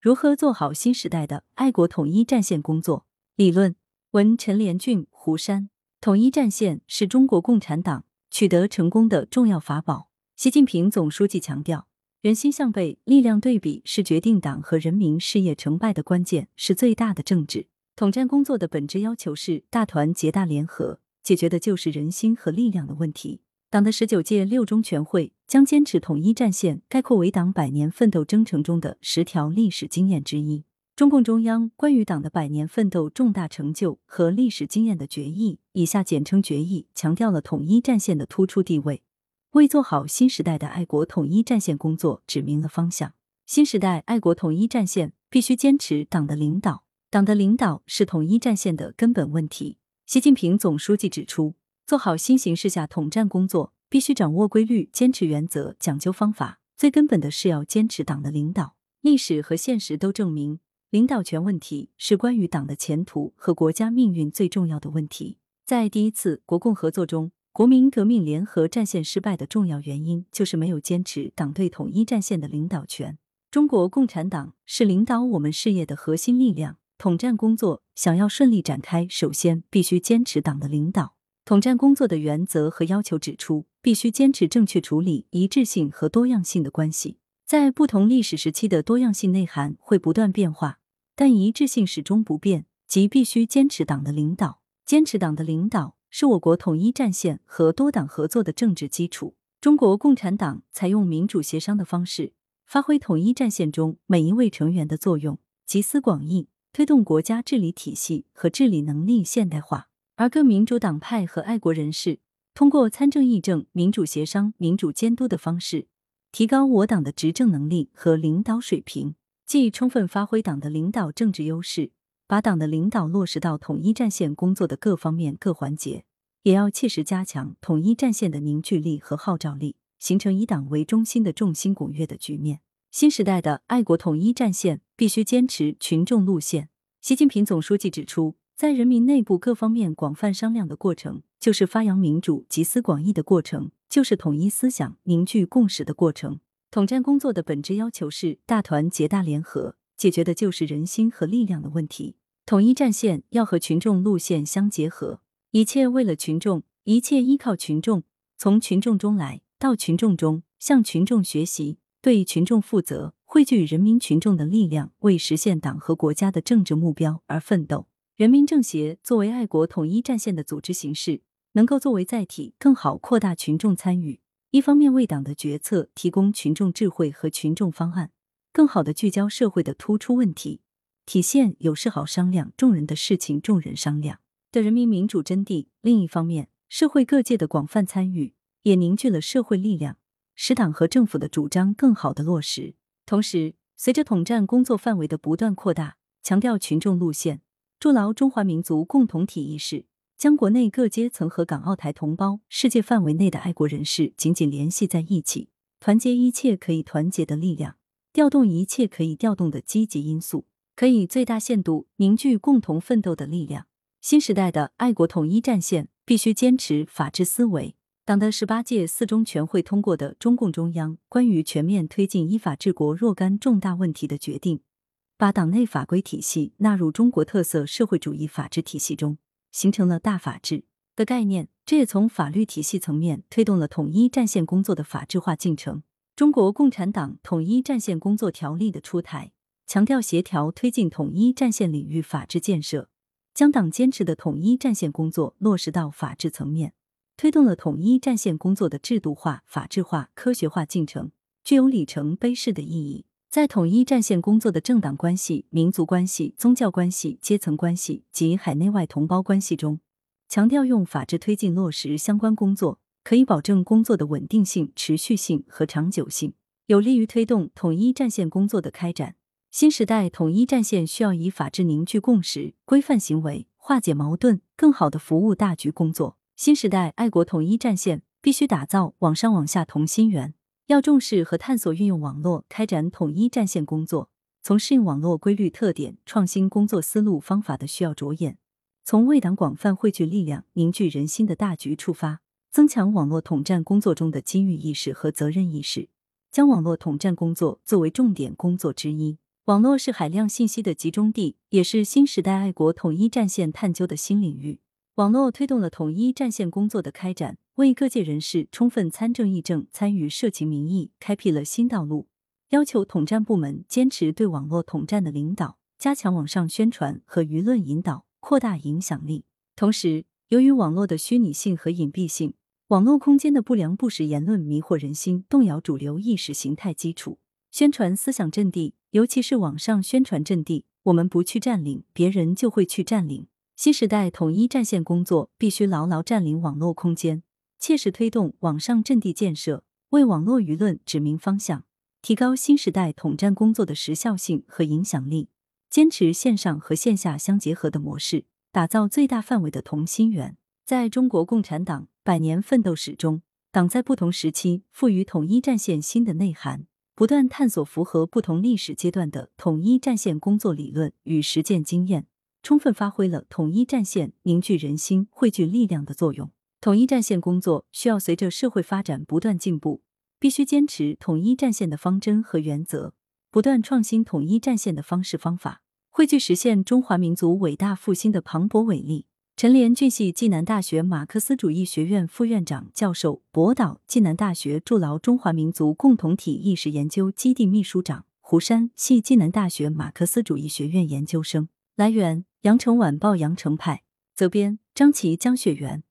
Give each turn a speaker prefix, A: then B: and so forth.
A: 如何做好新时代的爱国统一战线工作？理论文陈连俊、胡山。统一战线是中国共产党取得成功的重要法宝。习近平总书记强调，人心向背、力量对比是决定党和人民事业成败的关键，是最大的政治。统战工作的本质要求是大团结、大联合，解决的就是人心和力量的问题。党的十九届六中全会将坚持统一战线，概括为党百年奋斗征程中的十条历史经验之一。中共中央关于党的百年奋斗重大成就和历史经验的决议（以下简称决议）强调了统一战线的突出地位，为做好新时代的爱国统一战线工作指明了方向。新时代爱国统一战线必须坚持党的领导。党的领导是统一战线的根本问题。习近平总书记指出，做好新形势下统战工作，必须掌握规律，坚持原则，讲究方法。最根本的是要坚持党的领导。历史和现实都证明，领导权问题是关于党的前途和国家命运最重要的问题。在第一次国共合作中，国民革命联合战线失败的重要原因，就是没有坚持党对统一战线的领导权。中国共产党是领导我们事业的核心力量。统战工作想要顺利展开，首先必须坚持党的领导。统战工作的原则和要求指出，必须坚持正确处理一致性和多样性的关系。在不同历史时期的多样性内涵会不断变化，但一致性始终不变，即必须坚持党的领导。坚持党的领导是我国统一战线和多党合作的政治基础。中国共产党采用民主协商的方式，发挥统一战线中每一位成员的作用，集思广益。推动国家治理体系和治理能力现代化，而各民主党派和爱国人士通过参政议政、民主协商、民主监督的方式，提高我党的执政能力和领导水平，既充分发挥党的领导政治优势，把党的领导落实到统一战线工作的各方面各环节，也要切实加强统一战线的凝聚力和号召力，形成以党为中心的众星拱月的局面。新时代的爱国统一战线必须坚持群众路线。习近平总书记指出，在人民内部各方面广泛商量的过程，就是发扬民主、集思广益的过程，就是统一思想、凝聚共识的过程。统战工作的本质要求是大团结、大联合，解决的就是人心和力量的问题。统一战线要和群众路线相结合，一切为了群众，一切依靠群众，从群众中来，到群众中，向群众学习。对群众负责，汇聚人民群众的力量，为实现党和国家的政治目标而奋斗。人民政协作为爱国统一战线的组织形式，能够作为载体，更好扩大群众参与。一方面为党的决策提供群众智慧和群众方案，更好的聚焦社会的突出问题，体现有事好商量，众人的事情众人商量的人民民主真谛。另一方面，社会各界的广泛参与，也凝聚了社会力量。使党和政府的主张更好的落实，同时，随着统战工作范围的不断扩大，强调群众路线，筑牢中华民族共同体意识，将国内各阶层和港澳台同胞、世界范围内的爱国人士紧紧联系在一起，团结一切可以团结的力量，调动一切可以调动的积极因素，可以最大限度凝聚共同奋斗的力量。新时代的爱国统一战线必须坚持法治思维。党的十八届四中全会通过的中共中央关于全面推进依法治国若干重大问题的决定，把党内法规体系纳入中国特色社会主义法治体系中，形成了大法治的概念。这也从法律体系层面推动了统一战线工作的法治化进程。中国共产党统一战线工作条例的出台，强调协调推进统一战线领域法治建设，将党坚持的统一战线工作落实到法治层面。推动了统一战线工作的制度化、法治化、科学化进程，具有里程碑式的意义。在统一战线工作的政党关系、民族关系、宗教关系、阶层关系及海内外同胞关系中，强调用法治推进落实相关工作，可以保证工作的稳定性、持续性和长久性，有利于推动统一战线工作的开展。新时代统一战线需要以法治凝聚共识、规范行为、化解矛盾，更好的服务大局工作。新时代爱国统一战线必须打造网上网下同心圆，要重视和探索运用网络开展统一战线工作。从适应网络规律特点、创新工作思路方法的需要着眼，从为党广泛汇聚力量、凝聚人心的大局出发，增强网络统战工作中的机遇意识和责任意识，将网络统战工作作为重点工作之一。网络是海量信息的集中地，也是新时代爱国统一战线探究的新领域。网络推动了统一战线工作的开展，为各界人士充分参政议政、参与社情民意开辟了新道路。要求统战部门坚持对网络统战的领导，加强网上宣传和舆论引导，扩大影响力。同时，由于网络的虚拟性和隐蔽性，网络空间的不良不实言论迷惑人心，动摇主流意识形态基础。宣传思想阵地，尤其是网上宣传阵地，我们不去占领，别人就会去占领。新时代统一战线工作必须牢牢占领网络空间，切实推动网上阵地建设，为网络舆论指明方向，提高新时代统战工作的时效性和影响力。坚持线上和线下相结合的模式，打造最大范围的同心圆。在中国共产党百年奋斗史中，党在不同时期赋予统一战线新的内涵。不断探索符合不同历史阶段的统一战线工作理论与实践经验，充分发挥了统一战线凝聚人心、汇聚力量的作用。统一战线工作需要随着社会发展不断进步，必须坚持统一战线的方针和原则，不断创新统一战线的方式方法，汇聚实现中华民族伟大复兴的磅礴伟力。陈连俊系暨南大学马克思主义学院副院长、教授，博导，暨南大学筑牢中华民族共同体意识研究基地秘书长。胡山系暨南大学马克思主义学院研究生。来源：羊城晚报羊城派。责编：张琪、江雪源。